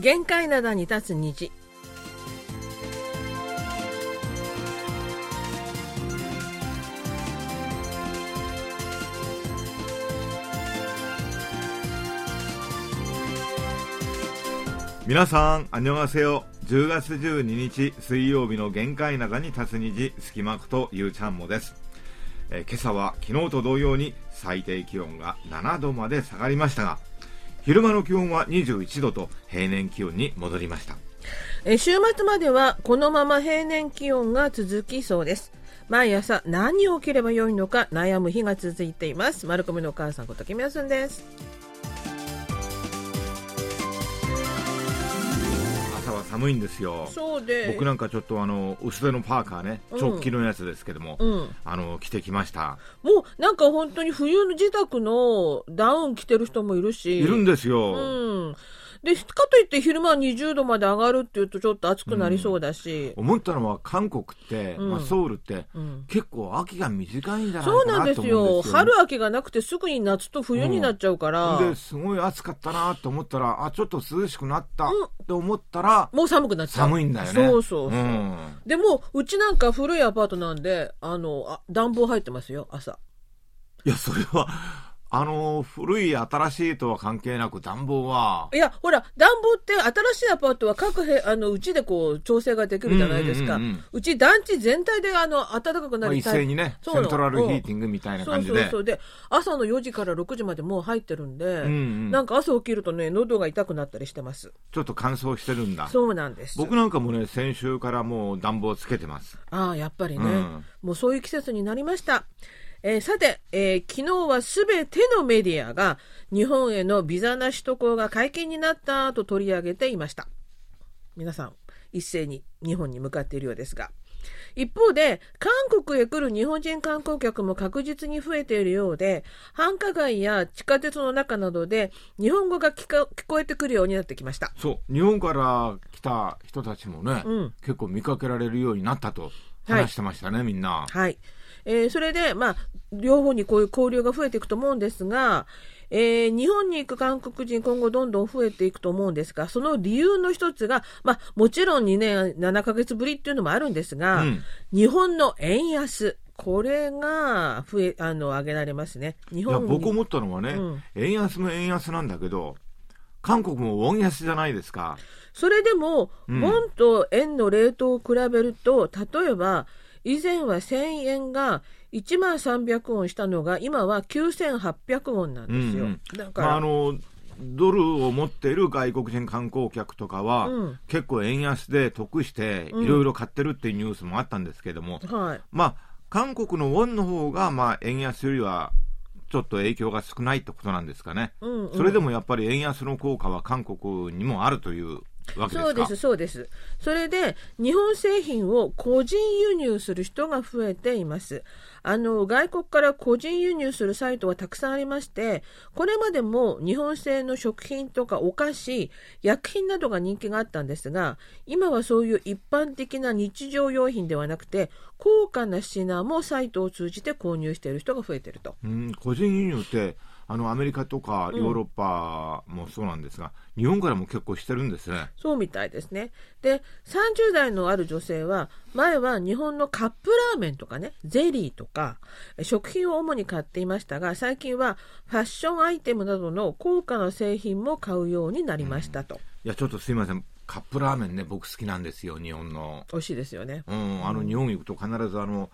限界灘に立つ虹皆さん、あにょがせよ。10月12日水曜日の限界灘に立つ虹、隙間区とゆうちゃんもです。え今朝は昨日と同様に最低気温が7度まで下がりましたが、昼間の気温は21度と平年気温に戻りました。え週末まではこのまま平年気温が続きそうです。毎朝何を着ればよいのか悩む日が続いています。マルコメのお母さんことキミヤスンです。寒いんですよ。そうで僕なんかちょっとあの、薄手のパーカーね、うん直帰のやつですけども、うんあの、着てきました。もうなんか本当に冬の自宅のダウン着てる人もいるしいるんですよ。うんでかといって昼間は20度まで上がるっていうとちょっと暑くなりそうだし、思ったのは韓国って、うん。まあ、ソウルって、うん。結構秋が短いんじゃないそうなんでかなとすよ思うんですよ、ね。春秋がなくてすぐに夏と冬になっちゃうから、ですごい暑かったなと思ったらあちょっと涼しくなったうん。って思ったら、もう寒くなっちゃう。寒いんだよね。そうそうそう、ん。でもうちなんか古いアパートなんであのあ暖房入ってますよ朝。いやそれはあの古い新しいとは関係なく暖房は。いやほら暖房って新しいアパートは各部あのうちでこう調整ができるじゃないですか、ううんうんうん。うんち団地全体であの暖かくなまあ、る一斉にねそう。なのセントラルヒーティングみたいな感じで。そうそうそう。で朝の4時から6時までもう入ってるんで、うんうん。なんか朝起きるとね喉が痛くなったりしてます。ちょっと乾燥してるんだ。そうなんです。僕なんかもね先週からもう暖房つけてます。ああやっぱりね、うん。もうそういう季節になりました、えーさて、えー昨日はすべてのメディアが日本へのビザなし渡航が解禁になったと取り上げていました。皆さん一斉に日本に向かっているようですが。一方で韓国へ来る日本人観光客も確実に増えているようで繁華街や地下鉄の中などで日本語が聞か聞こえてくるようになってきました。そう日本から来た人たちもね、うん。結構見かけられるようになったと話してましたね、みんな。はい。えーそれで、まあ、両方にこういう交流が増えていくと思うんですが、えー日本に行く韓国人、今後どんどん増えていくと思うんですが、その理由の一つが、まあ、もちろん2年7ヶ月ぶりっていうのもあるんですが、うん。日本の円安、これが増え、あの、挙げられますね。日本に。僕思ったのはね、うん。円安も円安なんだけど韓国もウォン安じゃないですか。それでも、うん。ウォンと円のレートを比べると、例えば、以前は1000円が1万300ウォンしたのが、今は9800ウォンなんですよ。うんうん。だから、まあ、あのドルを持っている外国人観光客とかは、うん。結構円安で得してうん。いろいろ買ってるっていうニュースもあったんですけども、はい。まあ韓国のウォンの方がまあ円安よりはちょっと影響が少ないってことなんですかね、うんうん。それでもやっぱり円安の効果は韓国にもあるというわけですか？そうです、そうです。それで、日本製品を個人輸入する人が増えています。あの、外国から個人輸入するサイトはたくさんありまして、これまでも日本製の食品とかお菓子、薬品などが人気があったんですが、今はそういう一般的な日常用品ではなくて、高価な品もサイトを通じて購入している人が増えていると。うん個人輸入ってあのアメリカとかヨーロッパもそうなんですが、日本からも結構してるんですね。そうみたいですね。で、30代のある女性は、前は日本のカップラーメンとかね、ゼリーとか、食品を主に買っていましたが、最近はファッションアイテムなどの高価な製品も買うようになりましたと。いやちょっとすいません。カップラーメンね僕好きなんですよ日本の。美味しいですよね。うん、あの日本行くと必ずあの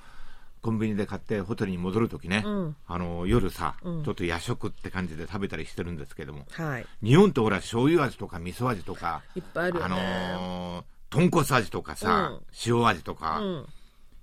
コンビニで買ってホテルに戻るときね、うんあの夜さ、うんちょっと夜食って感じで食べたりしてるんですけどもはい。日本ってほら醤油味とか味噌味とかいっぱいあるよあね。のー豚骨味とかさ、塩味とか、うん。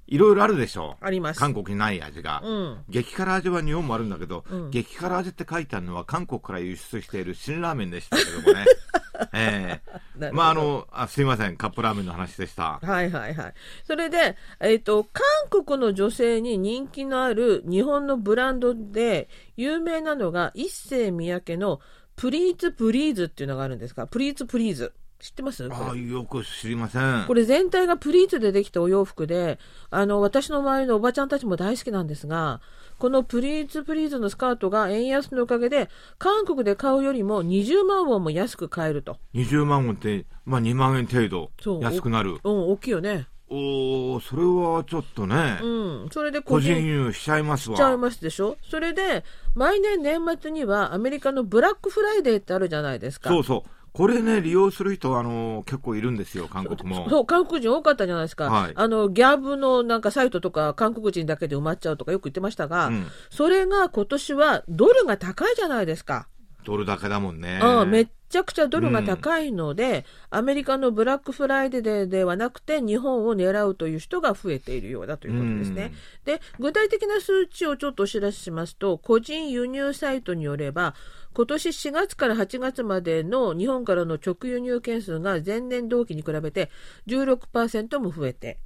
いろいろあるでしょあります。韓国にない味が、うん。激辛味は日本もあるんだけど、うん激辛味って書いてあるのは韓国から輸出している辛ラーメンでしたけどもね ええ まああのあすいませんカップラーメンの話でしたはいはいはい。それで、えっ、と、韓国の女性に人気のある日本のブランドで有名なのが一世三宅のプリーツプリーズっていうのがあるんですかプリーツプリーズ。知ってます？あよく知りません。これ全体がプリーツでできたお洋服で、あの、私の周りのおばちゃんたちも大好きなんですが、このプリーツプリーツのスカートが円安のおかげで、韓国で買うよりも20万ウォンも安く買えると。20万ウォンって、まあ2万円程度安くなる。うん、大きいよね。おおそれはちょっとね、うん。それで個人輸入しちゃいますわ。しちゃいますでしょ？それで、毎年年末にはアメリカのブラックフライデーってあるじゃないですか。そうそう。これね、利用する人、あの、結構いるんですよ、韓国も。そう、韓国人多かったじゃないですか。はいあの、ギャブのなんかサイトとか、韓国人だけで埋まっちゃうとかよく言ってましたが、うんそれが今年はドルが高いじゃないですか。ドル高だもんね。うん、めっちゃくちゃドルが高いので、アメリカのブラックフライデーではなくて、日本を狙うという人が増えているようだということですね。で、具体的な数値をちょっとお知らせしますと、個人輸入サイトによれば、今年4月から8月までの日本からの直輸入件数が前年同期に比べて16%も増えて、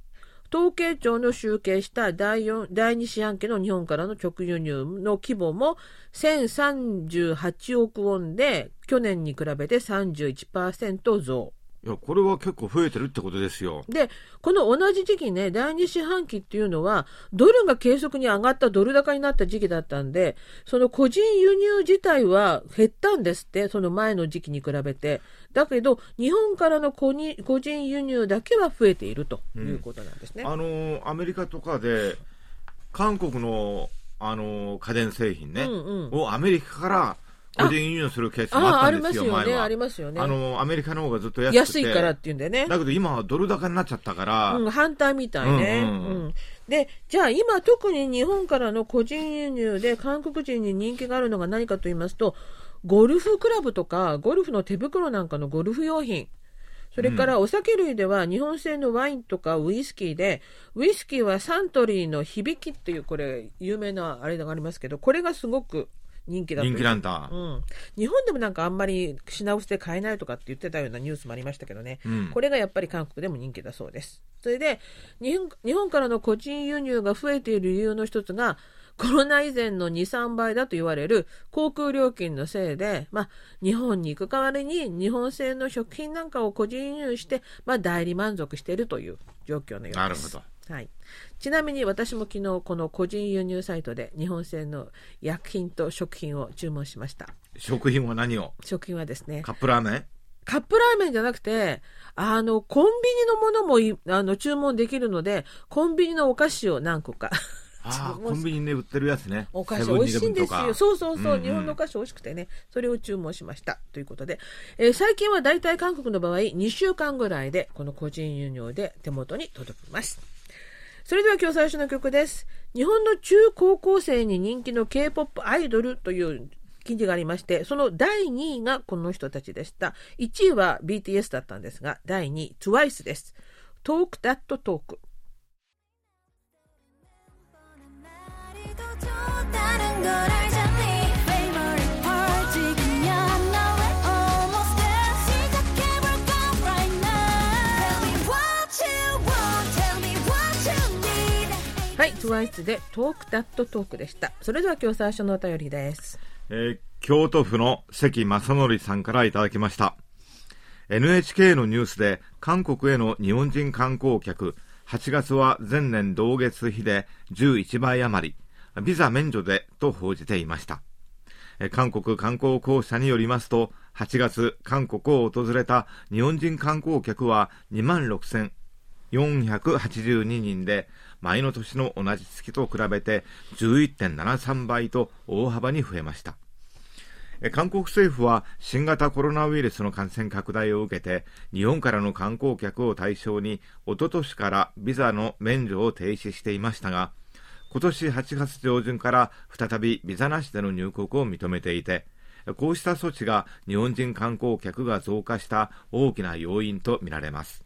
統計庁の集計した第4第2四半期の日本からの直輸入の規模も1038億ウォンで去年に比べて31%増。いや、これは結構増えてるってことですよ。で、この同じ時期ね、第2四半期っていうのは、ドルが継続に上がったドル高になった時期だったんで、その個人輸入自体は減ったんですって、その前の時期に比べて。だけど、日本からの個に個人輸入だけは増えているということなんですね。あの、アメリカとかで、韓国の、あの、家電製品ね、うんうんをアメリカから個人輸入するケースもあったんですよ、ますよね、前は。ありますよね。あの、アメリカの方がずっと安くて。安いからっていうんでね。だけど今はドル高になっちゃったから、うん、反対みたいね、うんううんんで、じゃあ今特に日本からの個人輸入で韓国人に人気があるのが何かと言いますと、ゴルフクラブとか、ゴルフの手袋なんかのゴルフ用品。それからお酒類では日本製のワインとかウイスキーで、ウイスキーはサントリーの響きっていうこれ有名なあれがありますけど、これがすごく人気だと人気なんだ。うん、日本でもなんかあんまり品薄で買えないとかって言ってたようなニュースもありましたけどね、うんこれがやっぱり韓国でも人気だそうです。それで日本日本からの個人輸入が増えている理由の一つがコロナ以前の2、3倍だと言われる航空料金のせいで、まあ、日本に行く代わりに日本製の食品なんかを個人輸入して、まあ、代理満足しているという状況のようです。なるほど。はい、ちなみに私も昨日この個人輸入サイトで日本製の薬品と食品を注文しました食品は何を？食品はですねカップラーメン？カップラーメンじゃなくてあのコンビニのものもいあの注文できるのでコンビニのお菓子を何個かあコンビニで売ってるやつね。お菓子美味しいんですよ。そうそうそう、うんうん日本のお菓子美味しくてね、それを注文しました。ということで、えー最近は大体韓国の場合、2週間ぐらいで、この個人輸入で手元に届きます。それでは今日最初の曲です。日本の中高校生に人気の K-POP アイドルという記事がありまして、その第2位がこの人たちでした。1位は BTS だったんですが、第2位 TWICE です。Talk That Talk。 말이 더 좋다는 걸 알잖니 TWICE で Talk That Talk でした。それでは今日最初のお便りです。えー京都府の関正則さんからいただきました。NHK のニュースで韓国への日本人観光客、8月は前年同月比で11倍余り、ビザ免除でと報じていました。え韓国観光公社によりますと、8月、韓国を訪れた日本人観光客は2万6482人で、前の年の同じ月と比べて11.73倍と大幅に増えました。韓国政府は新型コロナウイルスの感染拡大を受けて日本からの観光客を対象におととしからビザの免除を停止していましたが今年8月上旬から再びビザなしでの入国を認めていてこうした措置が日本人観光客が増加した大きな要因とみられます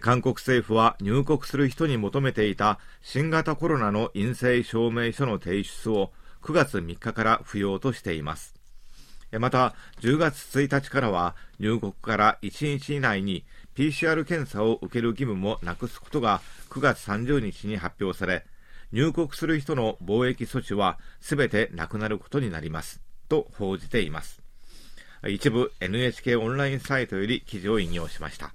韓国政府は入国する人に求めていた新型コロナの陰性証明書の提出を9月3日から不要としています。また、10月1日からは入国から1日以内に PCR 検査を受ける義務もなくすことが9月30日に発表され、入国する人の防疫措置はすべてなくなることになります。と報じています。一部 NHK オンラインサイトより記事を引用しました。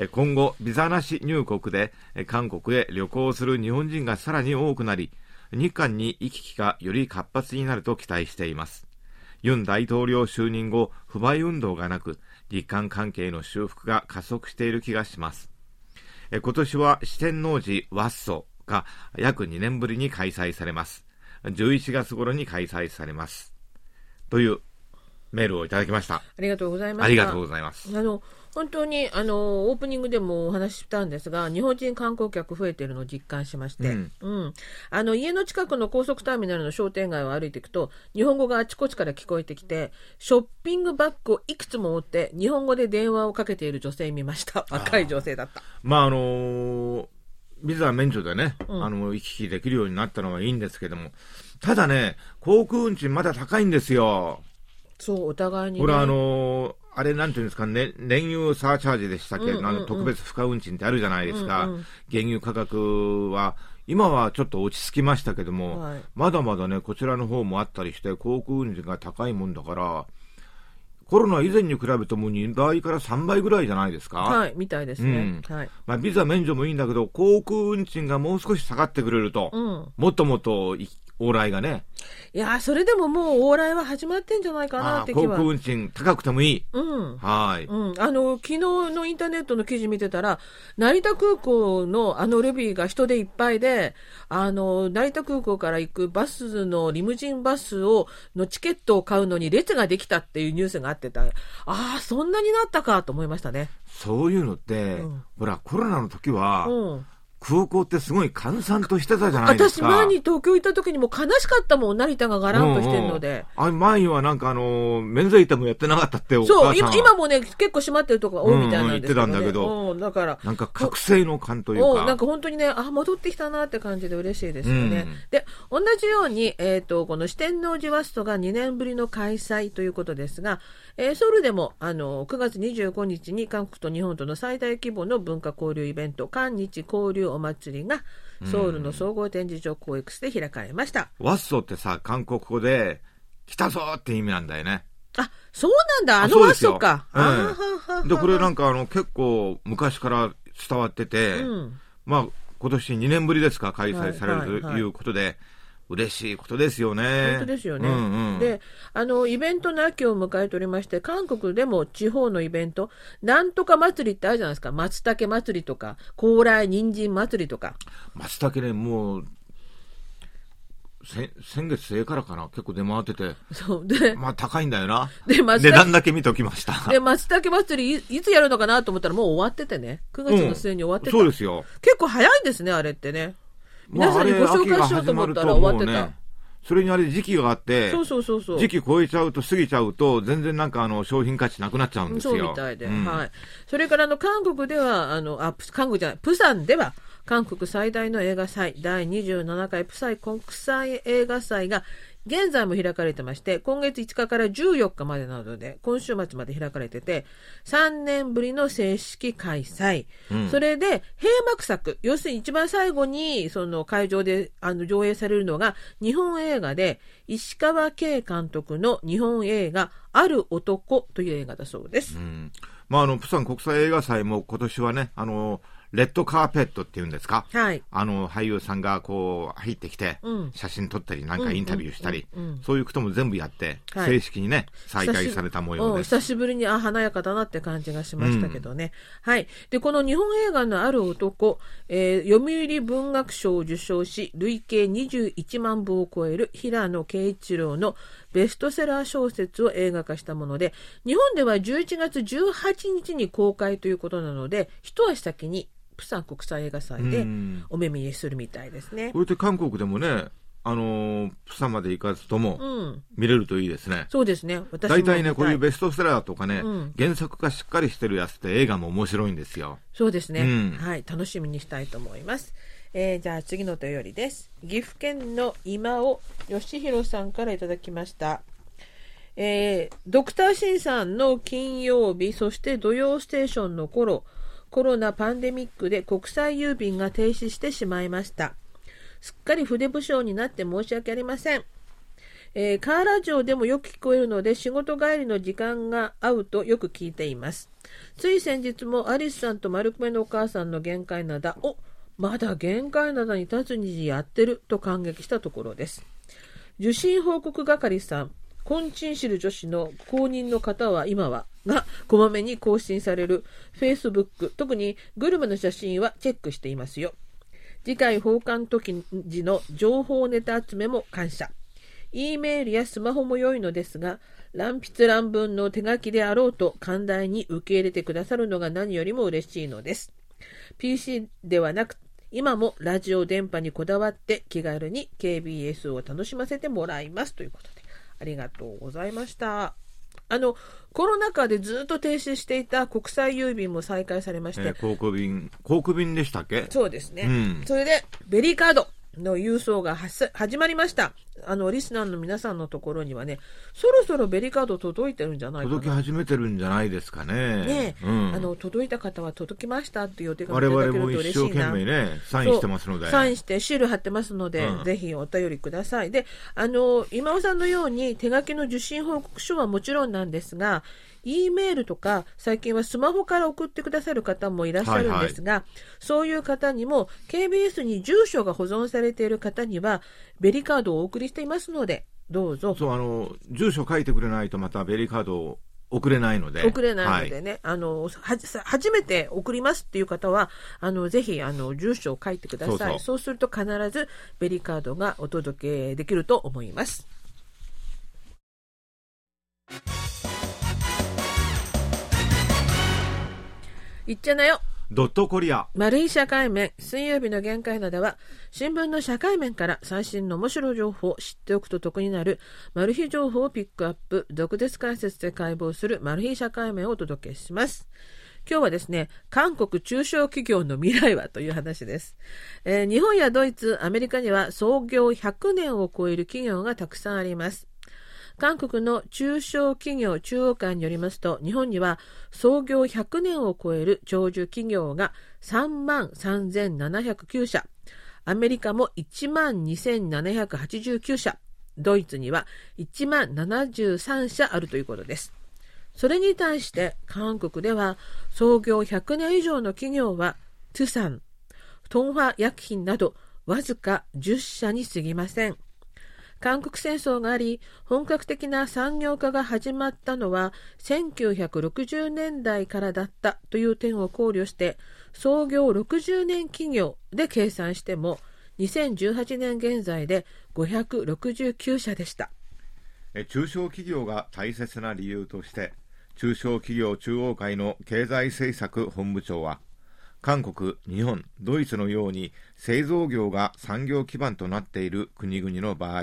え今後、ビザなし入国でえ韓国へ旅行する日本人がさらに多くなり、日韓に行き来がより活発になると期待しています。ユン大統領就任後、不買運動がなく、日韓関係の修復が加速している気がします。え今年は四天王寺ワッソが約2年ぶりに開催されます。11月頃に開催されます。というメールをいただきました。ありがとうございました。ありがとうございます。あの本当にあのオープニングでもお話ししたんですが日本人観光客増えているのを実感しまして、うん。うん。あの家の近くの高速ターミナルの商店街を歩いていくと日本語があちこちから聞こえてきてショッピングバッグをいくつも持って日本語で電話をかけている女性見ました。若い女性だった。まああのービザ免除でね、うん。あの、行き来できるようになったのはいいんですけども、ただね、航空運賃まだ高いんですよ。そうお互いに、ね、これあのーあれなんていうんですかね、燃油サーチャージでしたっけ、うんうんうん。あの特別付加運賃ってあるじゃないですか。うんうん原油価格は、今はちょっと落ち着きましたけども、はい。まだまだね、こちらの方もあったりして、航空運賃が高いもんだから、コロナ以前に比べても2倍から3倍ぐらいじゃないですか？はいみたいですね、うん。はい、まあ、ビザ免除もいいんだけど、航空運賃がもう少し下がってくれると、うん、もっともっとい往来がね、いやーそれでももう往来は始まってんじゃないかなって気は。空運賃高くてもいい。うん。はい。うん、あの昨日のインターネットの記事見てたら成田空港のあのレビーが人でいっぱいであの成田空港から行くバスのリムジンバスをのチケットを買うのに列ができたっていうニュースがあってた。ああそんなになったかと思いましたね。そういうのって、うん。ほら、コロナの時は、うん空港ってすごい閑散としてたじゃないです私か。前に東京行った時にも悲しかったもん成田がガランとしてるので。うん。うんあ前にはなんかあの、免税店もやってなかったっておそう今今もね結構閉まってるとこが多いみたいなんですけど、ね。うんうん言ってたんだけどうんだからなんか覚醒の感というか。おなんか本当にね、あ、戻ってきたなって感じで嬉しいですよね。うんで、同じように、えっ、と、この四天王寺ワストが2年ぶりの開催ということですが、えーソウルでも、あの、9月25日に韓国と日本との最大規模の文化交流イベント、韓日交流お祭りが、ソウルの総合展示場コエクスで開かれました。ワッソってさ、韓国語で、来たぞって意味なんだよね。あ、そうなんだ、あのワそうですよ。ストか。うんで、これなんかあの、結構昔から伝わってて、うん。まあ、今年2年ぶりですか、開催されるはいはいはいということで、嬉しいことですよね。本当ですよね。うんうんで、あの、イベントの秋を迎えておりまして、韓国でも地方のイベント、なんとか祭りってあるじゃないですか。松茸祭りとか、高麗人参祭りとか。松茸ね、もう、せ先月末からかな、結構出回ってて、そう。で、まあ高いんだよな。で、松値茸、段だけ見ときました。で、松茸祭りい、いつやるのかなと思ったらもう終わっててね。9月の末に終わってた。そうですよ。結構早いんですね、あれってね。皆さんにご紹介しようと思ったら終わってた。それにあれ時期があって、そうそうそうそう。時期超えちゃうと過ぎちゃうと、全然なんかあの商品価値なくなっちゃうんですよ。そうみたいで、うんはい。それからあの韓国ではあのあプ韓国じゃないプサンでは韓国最大の映画祭第27回プサイ国際映画祭が現在も開かれてまして今月5日から14日までなので今週末まで開かれてて3年ぶりの正式開催、うん。それで閉幕作要するに一番最後にその会場であの上映されるのが日本映画で石川慶監督の日本映画「ある男」という映画だそうです。うん。まああの、プサン国際映画祭も今年はね、あの、レッドカーペットっていうんですか？はい。あの、俳優さんがこう、入ってきて、うん。写真撮ったり、なんかインタビューしたりそういうことも全部やって、はい。正式にね、再開された模様です。久しぶりにあ華やかだなって感じがしましたけどね、はい。でこの日本映画のある男、えー読売文学賞を受賞し累計21万部を超える平野啓一郎のベストセラー小説を映画化したもので日本では11月18日に公開ということなので一足先にプサン国際映画祭でうんお目見えするみたいですねこ。うやって韓国でもね、あのープサンまで行かずともうん、見れるといいですね。そうですね。私も大体ね、こういうベストセラーとかね、うん原作がしっかりしてるやつって映画も面白いんですよ。そうですね、うんはい、楽しみにしたいと思います。えーじゃあ次のお便りです。岐阜県の今尾義弘さんからいただきました。えードクターシンさんの金曜日、そして土曜ステーションの頃、コロナパンデミックで国際郵便が停止してしまいました。すっかり筆不詳になって申し訳ありません。えーカーラジオでもよく聞こえるので仕事帰りの時間が合うとよく聞いています。つい先日もアリスさんと丸くめのお母さんの限界灘、おまだ限界灘に立つ虹やってると感激したところです。受信報告係さん、コンチンシル女子の公認の方は今は、が、こまめに更新される Facebook、特にグルメの写真はチェックしていますよ。次回奉還時時の情報ネタ集めも感謝。E メールやスマホも良いのですが、乱筆乱文の手書きであろうと寛大に受け入れてくださるのが何よりも嬉しいのです。PC ではなく、今もラジオ電波にこだわって気軽に KBS を楽しませてもらいますということで、ありがとうございました。あの、コロナ禍でずっと停止していた国際郵便も再開されまして、えー航空便、航空便でしたっけ？そうですね。うんそれで、ベリーカードの郵送が始まりました。あの、リスナーの皆さんのところにはね、そろそろベリーカード届いてるんじゃないかな。届き始めてるんじゃないですかね。ねえ、うん、あの、届いた方は届きましたっていうお手紙我いただけると々も一生。懸命ね、サインしてますので。サインしてシール貼ってますので、うんぜひお便りください。で、あの、今尾さんのように手書きの受信報告書はもちろんなんですが、E メールとか最近はスマホから送ってくださる方もいらっしゃるんですが、そういう方にも KBS に住所が保存されている方にはベリカードをお送りしていますので、どうぞ。そう、あの、住所書いてくれないとまたベリーカードを送れないので。送れないのではね、あのはじさ初めて送りますっていう方はあのぜひあの住所を書いてください。そうそう。すると必ずベリーカードがお届けできると思いますいっちゃなよ。ドットコリア。丸い社会面。水曜日の限界などは新聞の社会面から最新の面白い情報を知っておくと得になるマル秘情報をピックアップ毒舌解説で解剖するマル秘社会面をお届けします。今日はですね韓国中小企業の未来はという話です、えー日本やドイツアメリカには創業100年を超える企業がたくさんあります韓国の中小企業中央会によりますと、日本には創業100年を超える長寿企業が3万3709社、アメリカも1万2789社、ドイツには1万73社あるということです。それに対して韓国では創業100年以上の企業はトゥサン、トンファ薬品などわずか10社に過ぎません。韓国戦争があり本格的な産業化が始まったのは1960年代からだったという点を考慮して創業60年企業で計算しても2018年現在で569社でした。中小企業が大切な理由として、中小企業中央会の経済政策本部長は、韓国、日本、ドイツのように製造業が産業基盤となっている国々の場合、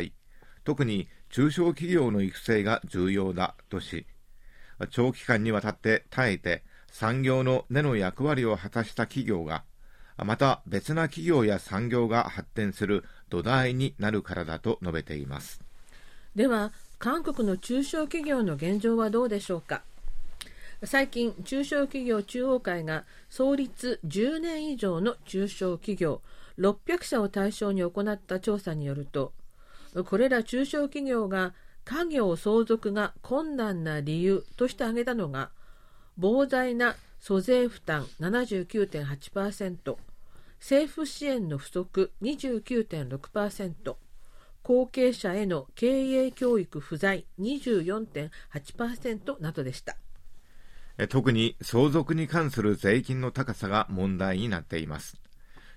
特に中小企業の育成が重要だとし、長期間にわたって耐えて産業の根の役割を果たした企業が、また別な企業や産業が発展する土台になるからだと述べています。では韓国の中小企業の現状はどうでしょうか最近中小企業中央会が創立10年以上の中小企業600社を対象に行った調査によるとこれら中小企業が家業相続が困難な理由として挙げたのが膨大な租税負担79.8%政府支援の不足29.6%後継者への経営教育不在24.8%などでした。え特に相続に関する税金の高さが問題になっています。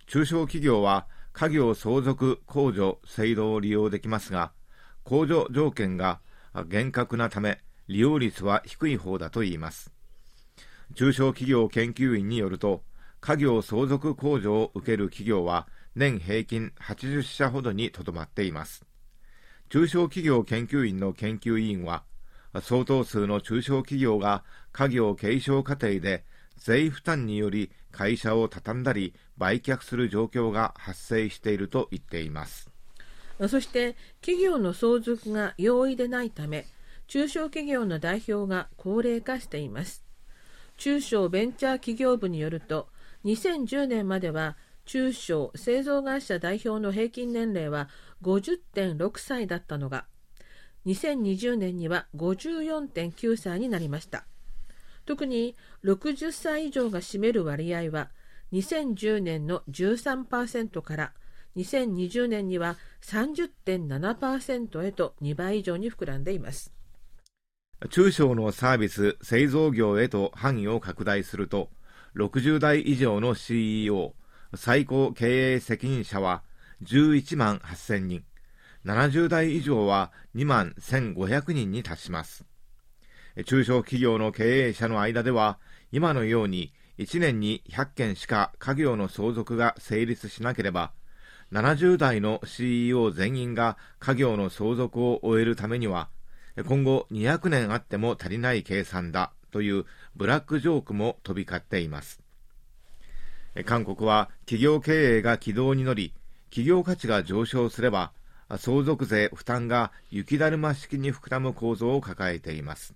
中小企業は家業相続控除制度を利用できますが、控除条件が厳格なため利用率は低い方だといいます。中小企業研究員によると、家業相続控除を受ける企業は年平均80社ほどにとどまっています。中小企業研究員の研究委員は、相当数の中小企業が家業継承過程で税負担により会社を畳んだり売却する状況が発生していると言っています。そして企業の相続が容易でないため中小企業の代表が高齢化しています中小ベンチャー企業部によると2010年までは中小製造会社代表の平均年齢は50.6歳だったのが2020年には54.9歳になりました。特に60歳以上が占める割合は2010年の13%から2020年には30.7%へと2倍以上に膨らんでいます。中小のサービス、製造業へと範囲を拡大すると、60代以上の CEO、最高経営責任者は11万8000人、70代以上は2万1500人に達します。中小企業の経営者の間では、今のように1年に100件しか家業の相続が成立しなければ、70代の CEO 全員が家業の相続を終えるためには、今後200年あっても足りない計算だというブラックジョークも飛び交っています。韓国は企業経営が軌道に乗り、企業価値が上昇すれば、相続税負担が雪だるま式に膨らむ構造を抱えています。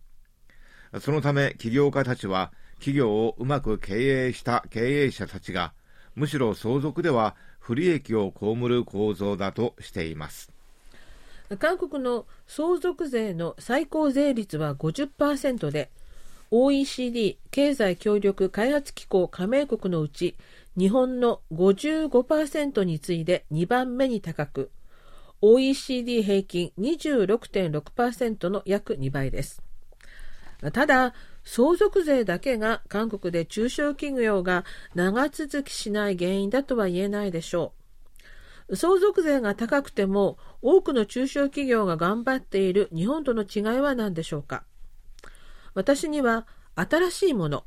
そのため起業家たちは、企業をうまく経営した経営者たちが、むしろ相続では不利益を被る構造だとしています。韓国の相続税の最高税率は50%で OECD 経済協力開発機構加盟国のうち日本の55%に次いで2番目に高く OECD 平均26.6%の約2倍ですただ相続税だけが韓国で中小企業が長続きしない原因だとは言えないでしょう。相続税が高くても多くの中小企業が頑張っている日本との違いは何でしょうか。私には新しいもの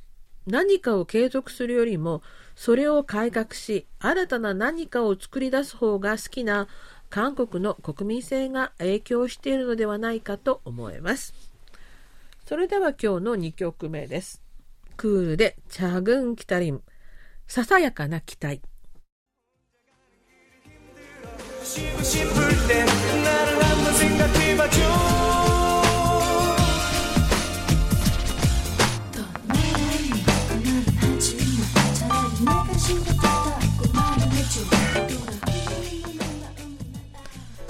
何かを継続するよりもそれを改革し新たな何かを作り出す方が好きな韓国の国民性が影響しているのではないかと思います。それでは今日の2曲目です。クールで、チャグン・キタリン、ささやかな期待。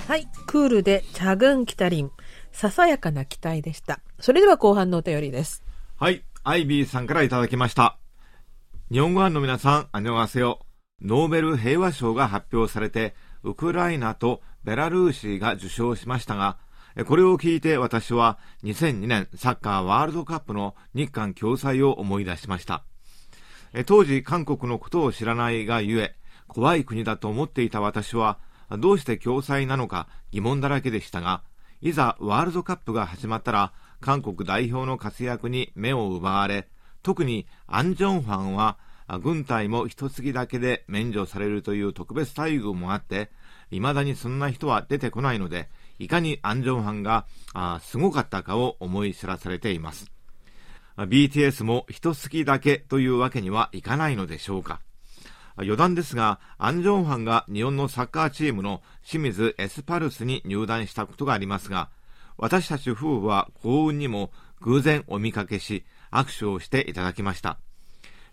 はい、クールで、チャグン・キタリン、ささやかな期待でした。それでは後半のお便りです。はい、アイビーさんからいただきました。日本語版の皆さん、あにょがせよ。ノーベル平和賞が発表されて、ウクライナとベラルーシが受賞しましたが、これを聞いて私は2002年サッカーワールドカップの日韓共催を思い出しました。当時韓国のことを知らないがゆえ、怖い国だと思っていた私は、どうして共催なのか疑問だらけでしたが、いざワールドカップが始まったら、韓国代表の活躍に目を奪われ、特にアンジョンファンは、軍隊も一月だけで免除されるという特別待遇もあって、未だにそんな人は出てこないので、いかにアンジョンファンがあすごかったかを思い知らされています。BTS も一月だけというわけにはいかないのでしょうか。余談ですが、アンジョンファンが日本のサッカーチームの清水エスパルスに入団したことがありますが、私たち夫婦は幸運にも偶然お見かけし、握手をしていただきました。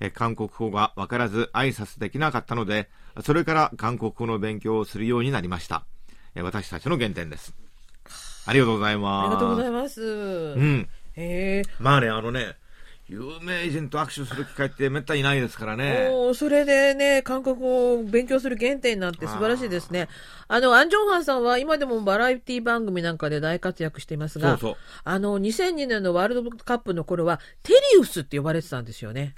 え韓国語がわからず挨拶できなかったので、それから韓国語の勉強をするようになりました。え私たちの原点です。ありがとうございあます。りがとうございます。うん。へえ。まあね、あのね、有名人と握手する機会ってめったにないですからね。おーそれでね、韓国語を勉強する原点になって素晴らしいですね。あの、アンジョンハンさんは今でもバラエティ番組なんかで大活躍していますが、そうそうあの、2002年のワールドカップの頃は、テリウスって呼ばれてたんですよね。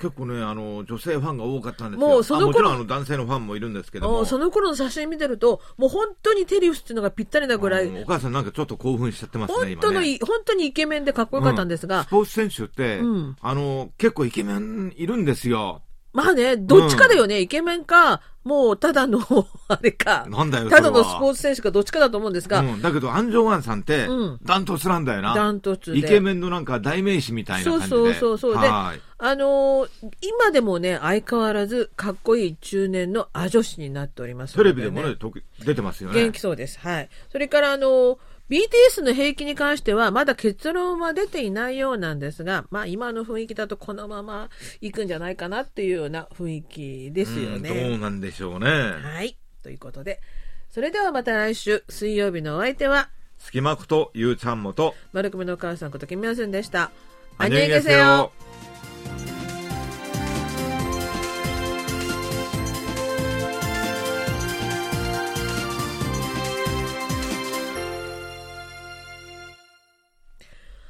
結構ね、あの、女性ファンが多かったんですよ。もうその頃あもちろんあの男性のファンもいるんですけども。おその頃の写真見てると、もう本当にテリウスっていうのがぴったりなぐらい、うんお母さんなんかちょっと興奮しちゃってますね、本。当のい、本当にイケメンでかっこよかったんですが、スポーツ選手って、うんあの、結構イケメンいるんですよ。まあね、どっちかだよね、イケメンか、もうただの、あれか、なんだよただのスポーツ選手かどっちかだと思うんですが、うん、だけど、アンジョンワンさんってうん、ダントツなんだよな。ダントツでイケメンのなんか代名詞みたいな感じで。そうそうそうそうではいあのー今でもね、相変わらずかっこいい中年のア女子になっておりますのテレビでもね、出てますよね。元気そうです。はい。それから、あの、BTS の兵役に関しては、まだ結論は出ていないようなんですが、まあ今の雰囲気だとこのまま行くんじゃないかなっていうような雰囲気ですようんどね。うなんでしょうね。はい。ということで、それではまた来週、水曜日のお相手は、 隙間ことゆうちゃんもと丸組のお母さんこと金明んでした。 안녕히계세요